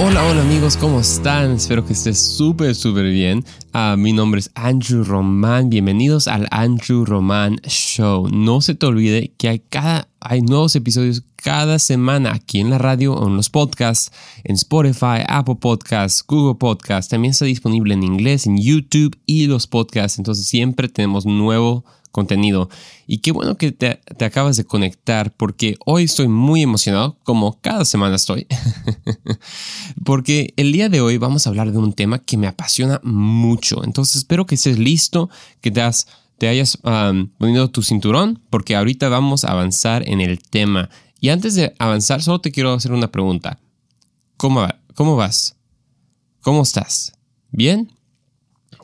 Hola, hola amigos, ¿cómo están? Espero que estés súper, súper bien. Ah, mi nombre es Andrew Román. Bienvenidos al Andrew Román Show. No se te olvide que hay, cada, hay nuevos episodios cada semana aquí en la radio o en los podcasts, en Spotify, Apple Podcasts, Google Podcasts. También está disponible en inglés, en YouTube y los podcasts. Entonces siempre tenemos nuevo contenido. Y qué bueno que te, acabas de conectar porque hoy estoy muy emocionado, como cada semana estoy, porque el día de hoy vamos a hablar de un tema que me apasiona mucho. Entonces espero que estés listo, que te, te hayas um, ponido tu cinturón, porque ahorita vamos a avanzar en el tema. Y antes de avanzar, solo te quiero hacer una pregunta. ¿Cómo, cómo vas? ¿Cómo estás? ¿Bien?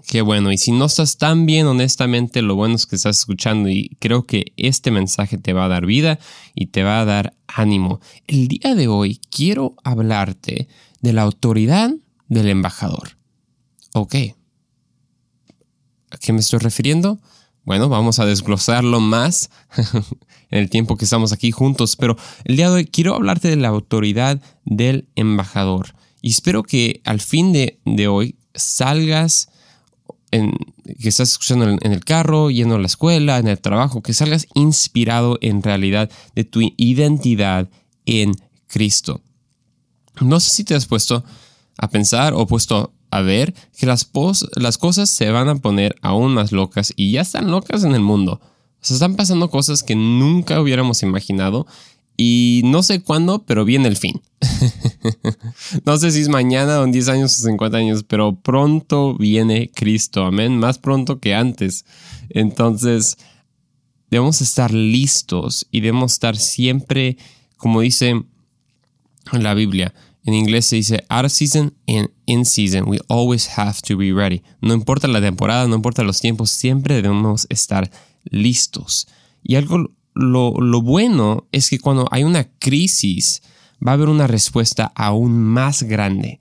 Qué bueno. Y si no estás tan bien, honestamente, lo bueno es que estás escuchando y creo que este mensaje te va a dar vida y te va a dar ánimo. El día de hoy quiero hablarte de la autoridad del embajador. Ok. ¿A qué me estoy refiriendo? Bueno, vamos a desglosarlo más en el tiempo que estamos aquí juntos, pero el día de hoy quiero hablarte de la autoridad del embajador. Y espero que al fin de, de hoy salgas que estás escuchando en, el carro, yendo a la escuela, en el trabajo, que salgas inspirado en realidad de tu identidad en Cristo. No sé si te has puesto a pensar o puesto a ver que las, las cosas se van a poner aún más locas y ya están locas en el mundo. O sea, están pasando cosas que nunca hubiéramos imaginado y no sé cuándo, pero viene el fin. no sé si es mañana o en 10 años o 50 años, pero pronto viene Cristo. Amén. Más pronto que antes. Entonces, debemos estar listos y debemos estar siempre, como dice la Biblia, en inglés se dice out of season and in season. We always have to be ready. No importa la temporada, no importa los tiempos, siempre debemos estar listos. Y algo lo, bueno es que cuando hay una crisis, va a haber una respuesta aún más grande.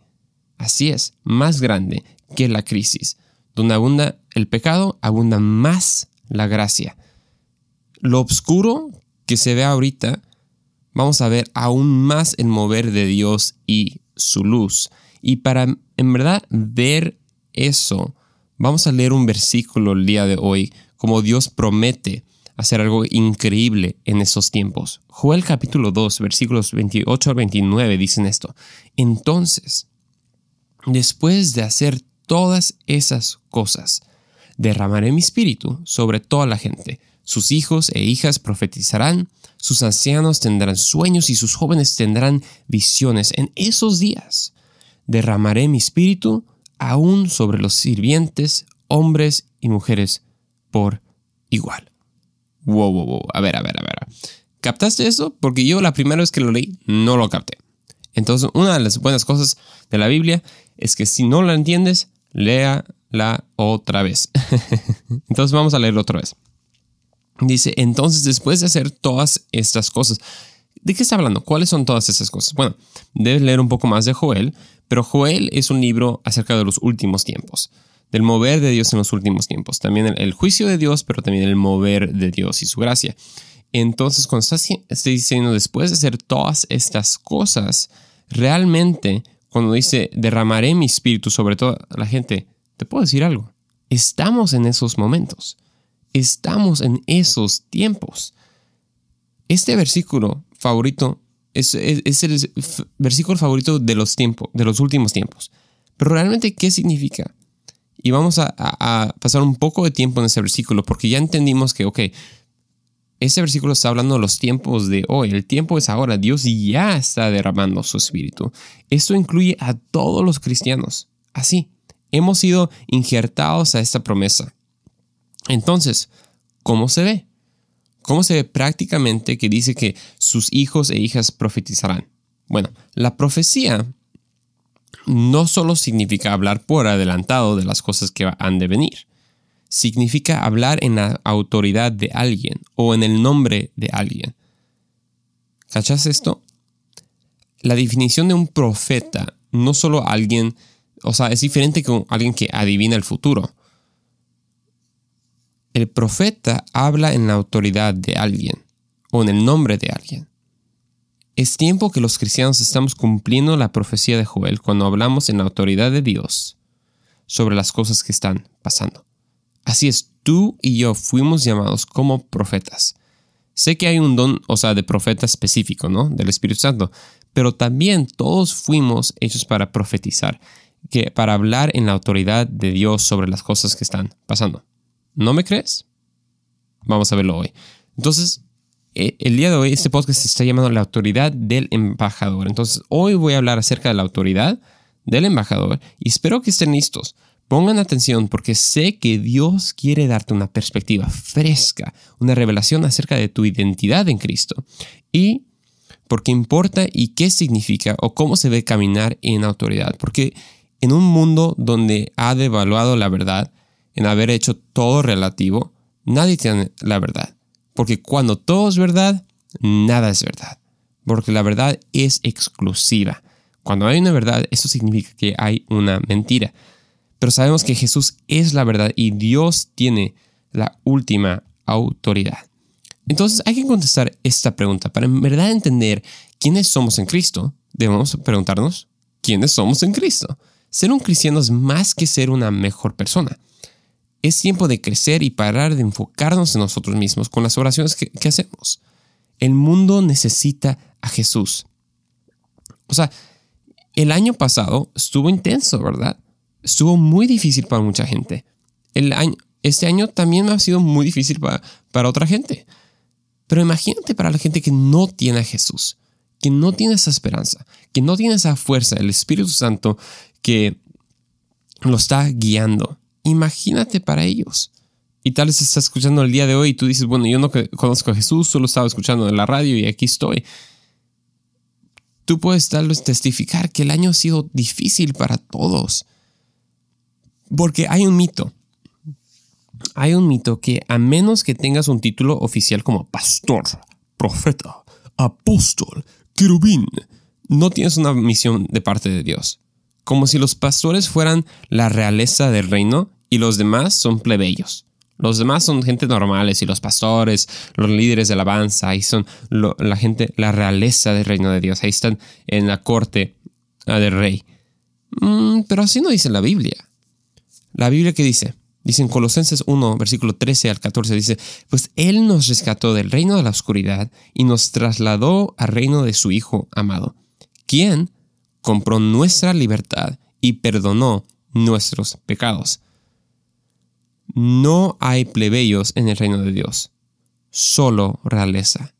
Así es, más grande que la crisis. Donde abunda el pecado, abunda más la gracia. Lo oscuro que se ve ahorita, vamos a ver aún más el mover de Dios y su luz. Y para en verdad ver eso, vamos a leer un versículo el día de hoy, como Dios promete hacer algo increíble en esos tiempos. Joel capítulo 2, versículos 28 al 29 dicen esto. Entonces, después de hacer todas esas cosas, derramaré mi espíritu sobre toda la gente. Sus hijos e hijas profetizarán, sus ancianos tendrán sueños y sus jóvenes tendrán visiones. En esos días derramaré mi espíritu aún sobre los sirvientes, hombres y mujeres por igual. Wow, wow, wow. A ver, a ver, a ver. ¿Captaste eso? Porque yo la primera vez que lo leí no lo capté. Entonces, una de las buenas cosas de la Biblia es que si no la entiendes, léala otra vez. entonces vamos a leerlo otra vez. Dice, entonces después de hacer todas estas cosas, ¿de qué está hablando? ¿Cuáles son todas esas cosas? Bueno, debes leer un poco más de Joel, pero Joel es un libro acerca de los últimos tiempos del mover de Dios en los últimos tiempos. También el, juicio de Dios, pero también el mover de Dios y su gracia. Entonces, cuando estás, diciendo después de hacer todas estas cosas, realmente, cuando dice derramaré mi espíritu sobre toda la gente, te puedo decir algo. Estamos en esos momentos. Estamos en esos tiempos. Este versículo favorito es, es el versículo favorito de los tiempos, de los últimos tiempos. Pero realmente, ¿qué significa? Y vamos a, pasar un poco de tiempo en ese versículo porque ya entendimos que, ok, ese versículo está hablando de los tiempos de hoy. El tiempo es ahora. Dios ya está derramando su espíritu. Esto incluye a todos los cristianos. Así, hemos sido injertados a esta promesa. Entonces, ¿cómo se ve? ¿Cómo se ve prácticamente que dice que sus hijos e hijas profetizarán? Bueno, la profecía no solo significa hablar por adelantado de las cosas que han de venir, significa hablar en la autoridad de alguien o en el nombre de alguien. ¿Cachas esto? La definición de un profeta, no solo alguien, o sea, es diferente que alguien que adivina el futuro. El profeta habla en la autoridad de alguien o en el nombre de alguien. Es tiempo que los cristianos estamos cumpliendo la profecía de Joel cuando hablamos en la autoridad de Dios sobre las cosas que están pasando. Así es, tú y yo fuimos llamados como profetas. Sé que hay un don, o sea, de profeta específico, ¿no? Del Espíritu Santo, pero también todos fuimos hechos para profetizar, que para hablar en la autoridad de Dios sobre las cosas que están pasando. ¿No me crees? Vamos a verlo hoy. Entonces, el día de hoy este podcast se está llamando la autoridad del embajador. Entonces, hoy voy a hablar acerca de la autoridad del embajador y espero que estén listos. Pongan atención porque sé que Dios quiere darte una perspectiva fresca, una revelación acerca de tu identidad en Cristo y porque importa y qué significa o cómo se ve caminar en autoridad. Porque en un mundo donde ha devaluado la verdad, en haber hecho todo relativo, nadie tiene la verdad. Porque cuando todo es verdad, nada es verdad. Porque la verdad es exclusiva. Cuando hay una verdad, eso significa que hay una mentira. Pero sabemos que Jesús es la verdad y Dios tiene la última autoridad. Entonces hay que contestar esta pregunta. Para en verdad entender quiénes somos en Cristo, debemos preguntarnos quiénes somos en Cristo. Ser un cristiano es más que ser una mejor persona. Es tiempo de crecer y parar de enfocarnos en nosotros mismos con las oraciones que, hacemos. El mundo necesita a Jesús. O sea, el año pasado estuvo intenso, ¿verdad? estuvo muy difícil para mucha gente. El año, este año también ha sido muy difícil para, para otra gente. Pero imagínate para la gente que no tiene a Jesús, que no tiene esa esperanza, que no tiene esa fuerza, el Espíritu Santo que lo está guiando. Imagínate para ellos. Y tal vez estás escuchando el día de hoy y tú dices, bueno, yo no conozco a Jesús, solo estaba escuchando en la radio y aquí estoy. Tú puedes tal vez testificar que el año ha sido difícil para todos. Porque hay un mito. Hay un mito que a menos que tengas un título oficial como pastor, profeta, apóstol, querubín, no tienes una misión de parte de Dios. Como si los pastores fueran la realeza del reino y los demás son plebeyos. Los demás son gente normales y los pastores, los líderes de alabanza, ahí son la gente, la realeza del reino de Dios. Ahí están en la corte ah, del rey. Mm, pero así no dice la Biblia. La Biblia que dice, dice en Colosenses 1, versículo 13 al 14, dice, pues Él nos rescató del reino de la oscuridad y nos trasladó al reino de su Hijo amado, quien compró nuestra libertad y perdonó nuestros pecados. No hay plebeyos en el reino de Dios, solo realeza.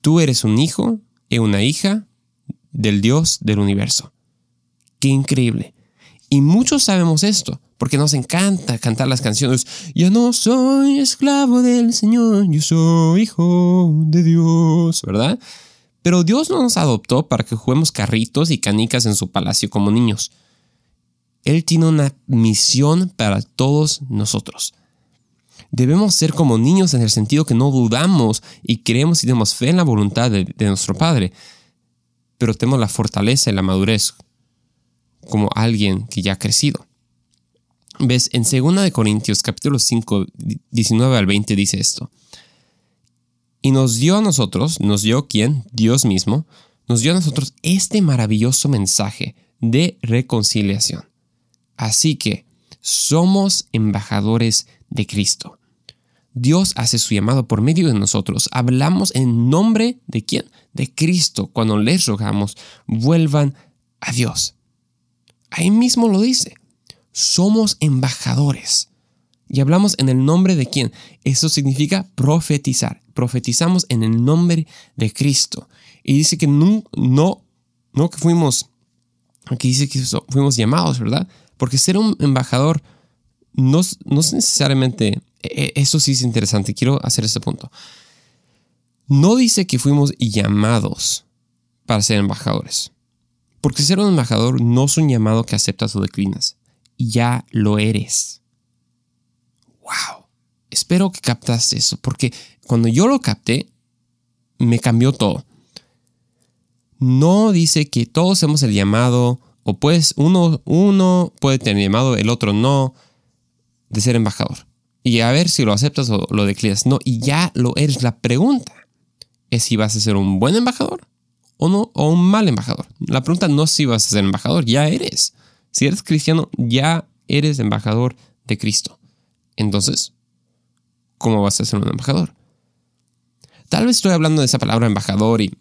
Tú eres un hijo y una hija del Dios del universo. Qué increíble. Y muchos sabemos esto, porque nos encanta cantar las canciones. Yo no soy esclavo del Señor, yo soy hijo de Dios, ¿verdad? Pero Dios no nos adoptó para que juguemos carritos y canicas en su palacio como niños. Él tiene una misión para todos nosotros. Debemos ser como niños en el sentido que no dudamos y creemos y tenemos fe en la voluntad de, nuestro Padre, pero tenemos la fortaleza y la madurez como alguien que ya ha crecido. Ves, en 2 de Corintios capítulo 5, 19 al 20 dice esto. Y nos dio a nosotros, nos dio quién? Dios mismo, nos dio a nosotros este maravilloso mensaje de reconciliación. Así que somos embajadores de Cristo. Dios hace su llamado por medio de nosotros. Hablamos en nombre de quién? De Cristo. Cuando les rogamos, vuelvan a Dios. Ahí mismo lo dice somos embajadores. Y hablamos en el nombre de quién. Eso significa profetizar. Profetizamos en el nombre de Cristo. Y dice que no, no, que fuimos, aquí dice que fuimos llamados, ¿verdad? Porque ser un embajador no, no es necesariamente, e, e, eso sí es interesante, quiero hacer este punto. No dice que fuimos llamados para ser embajadores. Porque ser un embajador no es un llamado que aceptas o declinas ya lo eres. ¡Wow! Espero que captaste eso, porque cuando yo lo capté, me cambió todo. No dice que todos hemos el llamado, o pues uno, uno puede tener llamado, el otro no, de ser embajador. Y a ver si lo aceptas o lo declinas. No, y ya lo eres. La pregunta es si vas a ser un buen embajador o, no, o un mal embajador. La pregunta no es si vas a ser embajador, ya eres. Si eres cristiano, ya eres embajador de Cristo. Entonces, ¿cómo vas a ser un embajador? Tal vez estoy hablando de esa palabra embajador y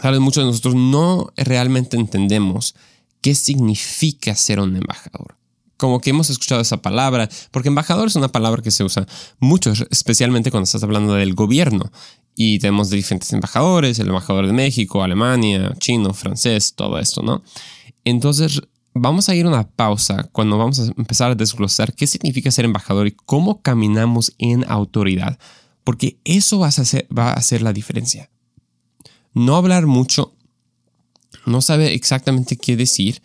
tal vez muchos de nosotros no realmente entendemos qué significa ser un embajador. Como que hemos escuchado esa palabra, porque embajador es una palabra que se usa mucho, especialmente cuando estás hablando del gobierno. Y tenemos diferentes embajadores, el embajador de México, Alemania, chino, francés, todo esto, ¿no? Entonces, vamos a ir a una pausa cuando vamos a empezar a desglosar qué significa ser embajador y cómo caminamos en autoridad, porque eso va a hacer, va a hacer la diferencia. No hablar mucho no sabe exactamente qué decir,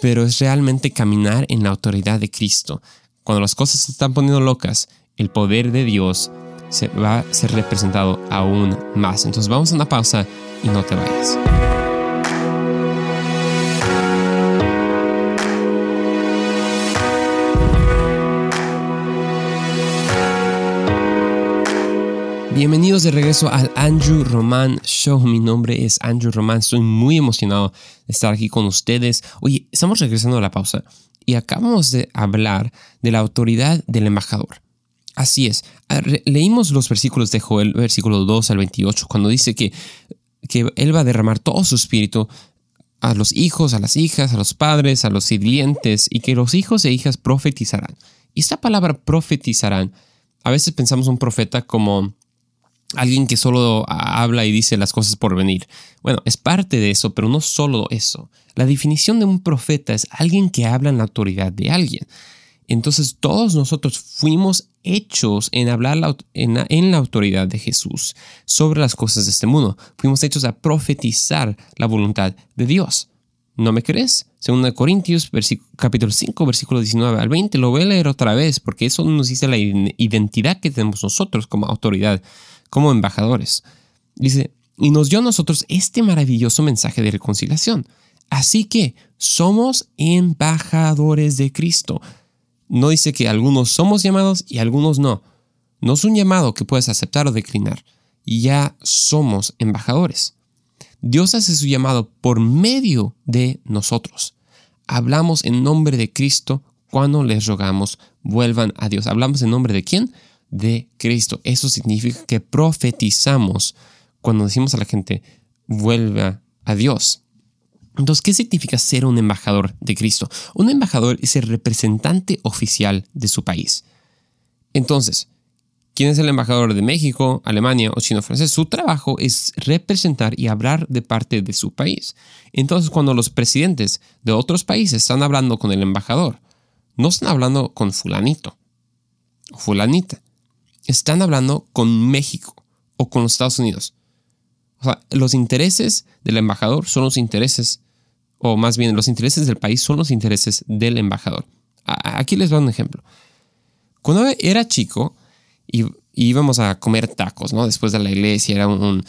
pero es realmente caminar en la autoridad de Cristo. Cuando las cosas se están poniendo locas, el poder de Dios se va a ser representado aún más. Entonces vamos a una pausa y no te vayas. Bienvenidos de regreso al Andrew Roman Show. Mi nombre es Andrew Roman. Estoy muy emocionado de estar aquí con ustedes. Oye, estamos regresando a la pausa y acabamos de hablar de la autoridad del embajador. Así es. Leímos los versículos de Joel, versículo 2 al 28, cuando dice que, que él va a derramar todo su espíritu a los hijos, a las hijas, a los padres, a los sirvientes, y que los hijos e hijas profetizarán. Y esta palabra profetizarán, a veces pensamos un profeta como alguien que solo habla y dice las cosas por venir. Bueno, es parte de eso, pero no solo eso. La definición de un profeta es alguien que habla en la autoridad de alguien. Entonces todos nosotros fuimos hechos en hablar en, en, la autoridad de Jesús sobre las cosas de este mundo. Fuimos hechos a profetizar la voluntad de Dios. ¿No me crees? Según Corintios capítulo 5 versículo 19 al 20 lo voy a leer otra vez porque eso nos dice la identidad que tenemos nosotros como autoridad como embajadores. Dice, y nos dio a nosotros este maravilloso mensaje de reconciliación. Así que somos embajadores de Cristo. No dice que algunos somos llamados y algunos no. No es un llamado que puedes aceptar o declinar. Ya somos embajadores. Dios hace su llamado por medio de nosotros. Hablamos en nombre de Cristo cuando les rogamos vuelvan a Dios. ¿Hablamos en nombre de quién? De Cristo. Eso significa que profetizamos cuando decimos a la gente, vuelva a Dios. Entonces, ¿qué significa ser un embajador de Cristo? Un embajador es el representante oficial de su país. Entonces, ¿quién es el embajador de México, Alemania o Chino francés? Su trabajo es representar y hablar de parte de su país. Entonces, cuando los presidentes de otros países están hablando con el embajador, no están hablando con fulanito o fulanita están hablando con México o con los Estados Unidos. O sea, los intereses del embajador son los intereses, o más bien los intereses del país son los intereses del embajador. Aquí les doy un ejemplo. Cuando era chico y íbamos a comer tacos, ¿no? Después de la iglesia, era un,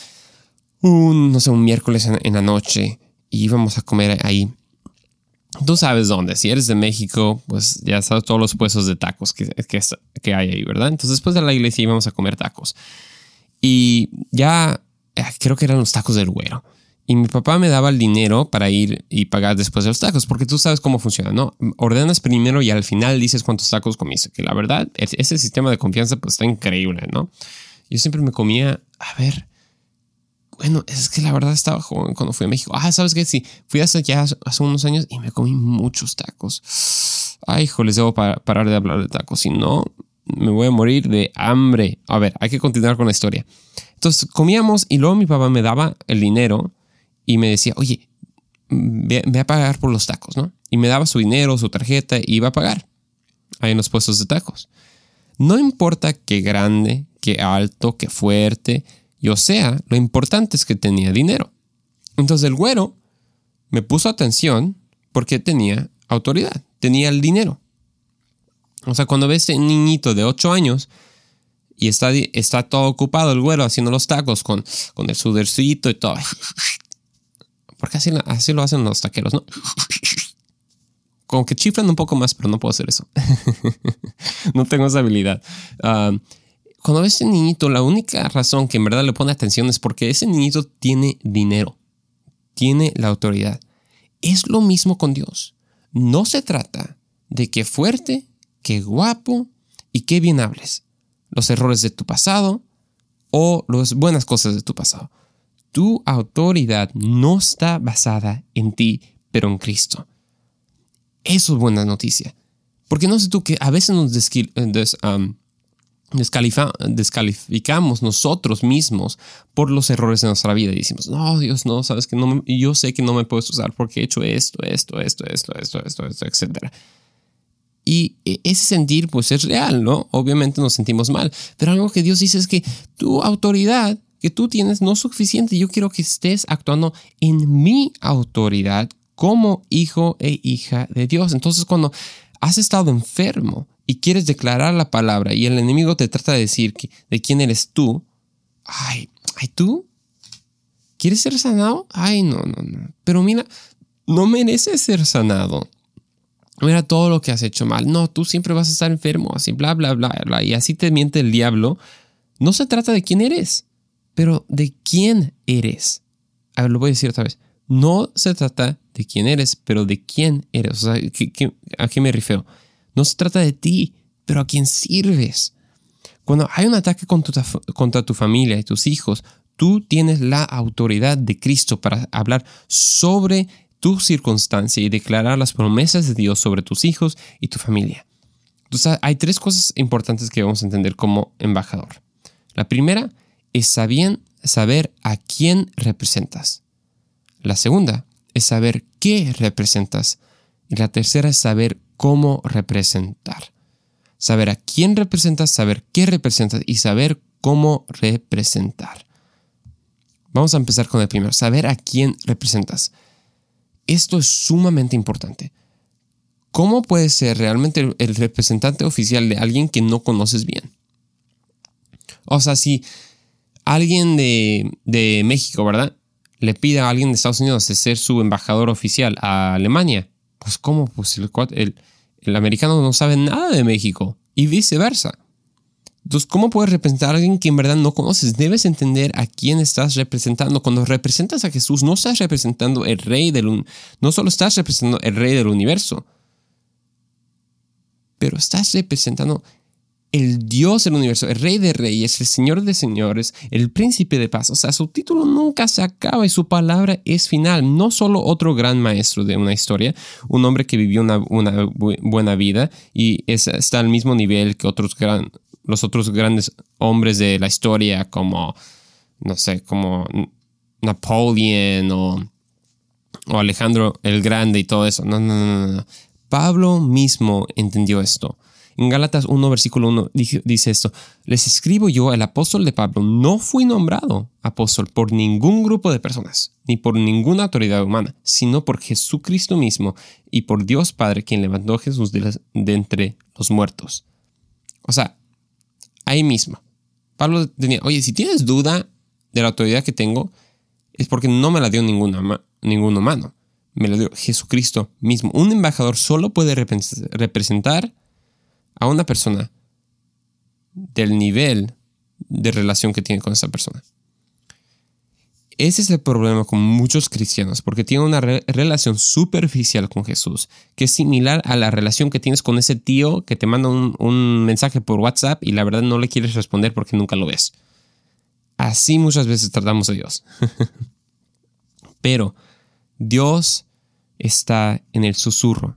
un no sé, un miércoles en, en la noche y íbamos a comer ahí tú sabes dónde. Si eres de México, pues ya sabes todos los puestos de tacos que, que, hay ahí, ¿verdad? Entonces después de la iglesia íbamos a comer tacos. Y ya eh, creo que eran los tacos del güero. Y mi papá me daba el dinero para ir y pagar después de los tacos, porque tú sabes cómo funciona, ¿no? Ordenas primero y al final dices cuántos tacos comiste. Que la verdad, ese sistema de confianza pues está increíble, ¿no? Yo siempre me comía, a ver, bueno, es que la verdad estaba joven cuando fui a México. Ah, ¿sabes qué? Sí, fui hasta allá hace unos años y me comí muchos tacos. Ay, hijo, les debo parar de hablar de tacos. Si no, me voy a morir de hambre. A ver, hay que continuar con la historia. Entonces comíamos y luego mi papá me daba el dinero y me decía, oye, ve, a pagar por los tacos, ¿no? Y me daba su dinero, su tarjeta y iba a pagar ahí en los puestos de tacos. No importa qué grande, qué alto, qué fuerte, y o sea, lo importante es que tenía dinero. Entonces el güero me puso atención porque tenía autoridad, tenía el dinero. O sea, cuando ves a un niñito de 8 años y está, está todo ocupado el güero haciendo los tacos con, con el sudercito y todo. Porque así, así lo hacen los taqueros, ¿no? Como que chiflan un poco más, pero no puedo hacer eso. no tengo esa habilidad. Ah, cuando ves a ese niñito, la única razón que en verdad le pone atención es porque ese niñito tiene dinero. tiene la autoridad. Es lo mismo con Dios. No se trata de qué fuerte, qué guapo y qué bien hables. Los errores de tu pasado o las buenas cosas de tu pasado. Tu autoridad no está basada en ti, pero en Cristo. Eso es buena noticia. Porque no sé tú que a veces nos descalificamos nosotros mismos por los errores de nuestra vida y decimos, no, Dios, no, sabes que no, yo sé que no me puedes usar porque he hecho esto, esto, esto, esto, esto, esto, esto, etc. Y e, ese sentir, pues es real, ¿no? Obviamente nos sentimos mal, pero algo que Dios dice es que tu autoridad que tú tienes no es suficiente. Yo quiero que estés actuando en mi autoridad como hijo e hija de Dios. Entonces, cuando has estado enfermo y quieres declarar la palabra y el enemigo te trata de decir que, de quién eres tú, ay, ay, tú, ¿quieres ser sanado? Ay, no, no, no. Pero mira, no mereces ser sanado. Mira todo lo que has hecho mal. No, tú siempre vas a estar enfermo, así, bla, bla, bla, bla. Y así te miente el diablo. No se trata de quién eres, pero de quién eres. A ver, lo voy a decir otra vez. No se trata de quién eres, pero de quién eres. O sea, a qué me refiero? No se trata de ti, pero a quién sirves. Cuando hay un ataque contra tu, contra tu familia y tus hijos, tú tienes la autoridad de Cristo para hablar sobre tu circunstancia y declarar las promesas de Dios sobre tus hijos y tu familia. Entonces, hay tres cosas importantes que vamos a entender como embajador. La primera es saber a quién representas. La segunda es saber qué representas. Y la tercera es saber cómo representar. Saber a quién representas, saber qué representas y saber cómo representar. Vamos a empezar con el primero, saber a quién representas. Esto es sumamente importante. ¿Cómo puedes ser realmente el representante oficial de alguien que no conoces bien? O sea, si alguien de, de México, ¿verdad? le pide a alguien de Estados Unidos de ser su embajador oficial a Alemania, pues ¿cómo? Pues el, el, americano no sabe nada de México y viceversa. Entonces, ¿cómo puedes representar a alguien que en verdad no conoces? Debes entender a quién estás representando. Cuando representas a Jesús, no estás representando el rey del no solo estás representando el rey del universo, pero estás representando el Dios del universo, el Rey de Reyes, el Señor de Señores, el Príncipe de Paz. O sea, su título nunca se acaba y su palabra es final. No solo otro gran maestro de una historia, un hombre que vivió una, buena vida y está al mismo nivel que otros los otros grandes hombres de la historia como, no sé, como Napoleón o, o Alejandro el Grande y todo eso. No, no, no, no. Pablo mismo entendió esto. En Gálatas 1, versículo 1 dice esto, les escribo yo, el apóstol de Pablo, no fui nombrado apóstol por ningún grupo de personas, ni por ninguna autoridad humana, sino por Jesucristo mismo y por Dios Padre, quien levantó a Jesús de, entre los muertos. O sea, ahí mismo. Pablo tenía, oye, si tienes duda de la autoridad que tengo, es porque no me la dio ningún humano. Me la dio Jesucristo mismo. Un embajador solo puede representar a una persona del nivel de relación que tiene con esa persona. Ese es el problema con muchos cristianos, porque tienen una relación superficial con Jesús, que es similar a la relación que tienes con ese tío que te manda un, un mensaje por WhatsApp y la verdad no le quieres responder porque nunca lo ves. Así muchas veces tratamos a Dios. Pero Dios está en el susurro.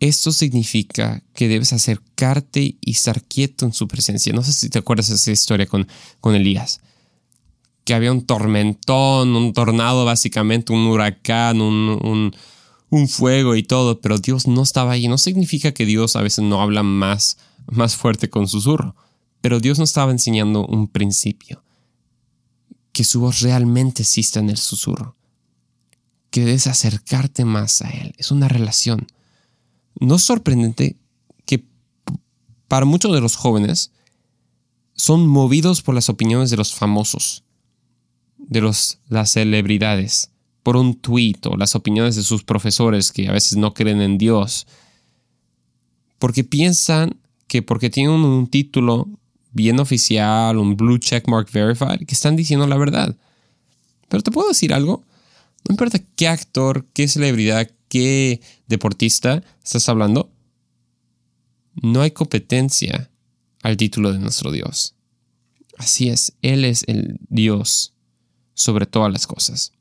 Esto significa que debes acercarte y estar quieto en su presencia. No sé si te acuerdas de esa historia con, con Elías. Que había un tormentón, un tornado básicamente, un huracán, un, un, fuego y todo, pero Dios no estaba ahí. No significa que Dios a veces no habla más, más fuerte con susurro, pero Dios nos estaba enseñando un principio. Que su voz realmente exista en el susurro. Que debes acercarte más a Él. Es una relación. ¿No es sorprendente que para muchos de los jóvenes son movidos por las opiniones de los famosos, de los, las celebridades, por un tuit o las opiniones de sus profesores que a veces no creen en Dios? Porque piensan que porque tienen un título bien oficial, un blue check mark verified, que están diciendo la verdad. Pero te puedo decir algo, No importa qué actor, qué celebridad, qué deportista estás hablando, no hay competencia al título de nuestro Dios. Así es, Él es el Dios sobre todas las cosas.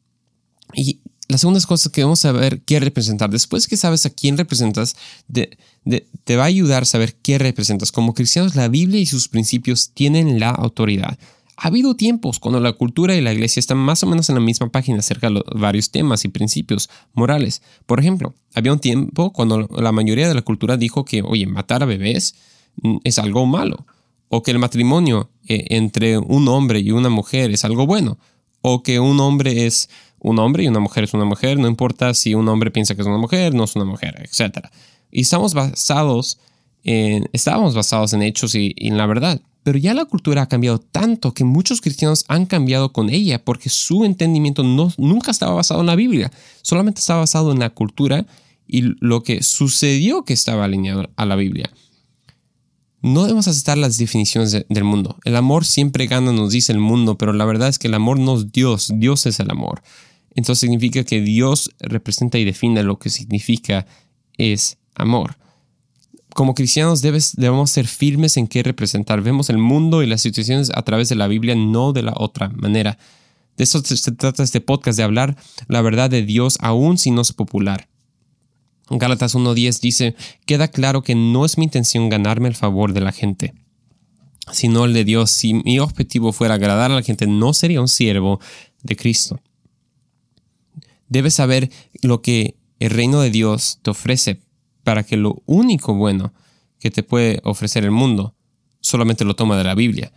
Y la segunda cosa que vamos a ver qué representar. Después que sabes a quién representas, te va a ayudar a saber qué representas. Como cristianos, la Biblia y sus principios tienen la autoridad. Ha habido tiempos cuando la cultura y la iglesia están más o menos en la misma página acerca de varios temas y principios morales. Por ejemplo, había un tiempo cuando la mayoría de la cultura dijo que, oye, matar a bebés mm, es algo malo, o que el matrimonio eh, entre un hombre y una mujer es algo bueno, o que un hombre es un hombre y una mujer es una mujer, no importa si un hombre piensa que es una mujer, no es una mujer, etc. Y estamos basados en, estábamos basados en hechos y en la verdad. Pero ya la cultura ha cambiado tanto que muchos cristianos han cambiado con ella porque su entendimiento no, nunca estaba basado en la Biblia, solamente estaba basado en la cultura y lo que sucedió que estaba alineado a la Biblia. No debemos aceptar las definiciones del mundo. El amor siempre gana, nos dice el mundo, pero la verdad es que el amor no es Dios, Dios es el amor. Entonces significa que Dios representa y define lo que significa es amor como cristianos debemos ser firmes en qué representar. Vemos el mundo y las situaciones a través de la Biblia, no de la otra manera. De eso se trata este podcast, de hablar la verdad de Dios aún si no es popular. Gálatas 1.10 dice, queda claro que no es mi intención ganarme el favor de la gente, sino el de Dios. Si mi objetivo fuera agradar a la gente, no sería un siervo de Cristo. Debes saber lo que el reino de Dios te ofrece para que lo único bueno que te puede ofrecer el mundo solamente lo toma de la Biblia.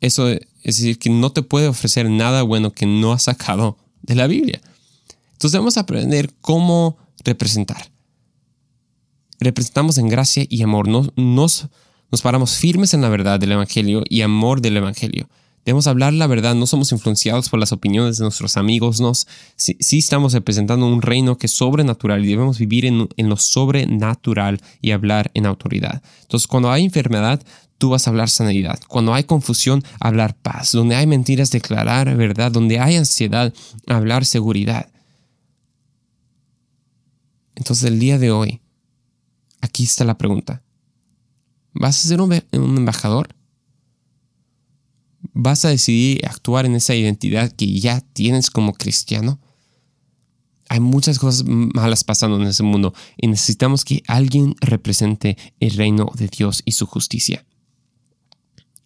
Eso es decir, que no te puede ofrecer nada bueno que no ha sacado de la Biblia. Entonces debemos aprender cómo representar. Representamos en gracia y amor. Nos, nos, nos paramos firmes en la verdad del Evangelio y amor del Evangelio. Debemos hablar la verdad, no somos influenciados por las opiniones de nuestros amigos, nos, sí, estamos representando un reino que es sobrenatural y debemos vivir en, en, lo sobrenatural y hablar en autoridad. Entonces, cuando hay enfermedad, tú vas a hablar sanidad. Cuando hay confusión, hablar paz. Donde hay mentiras, declarar verdad. Donde hay ansiedad, hablar seguridad. Entonces, el día de hoy, aquí está la pregunta. ¿Vas a ser un, un embajador? ¿Vas a decidir actuar en esa identidad que ya tienes como cristiano? Hay muchas cosas malas pasando en ese mundo y necesitamos que alguien represente el reino de Dios y su justicia.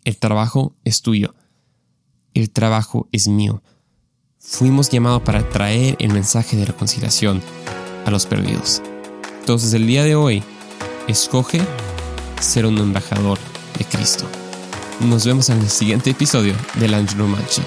El trabajo es tuyo. El trabajo es mío. Fuimos llamados para traer el mensaje de reconciliación a los perdidos. Entonces el día de hoy, escoge ser un embajador de Cristo. Nos vemos en el siguiente episodio del Angelo Manchi.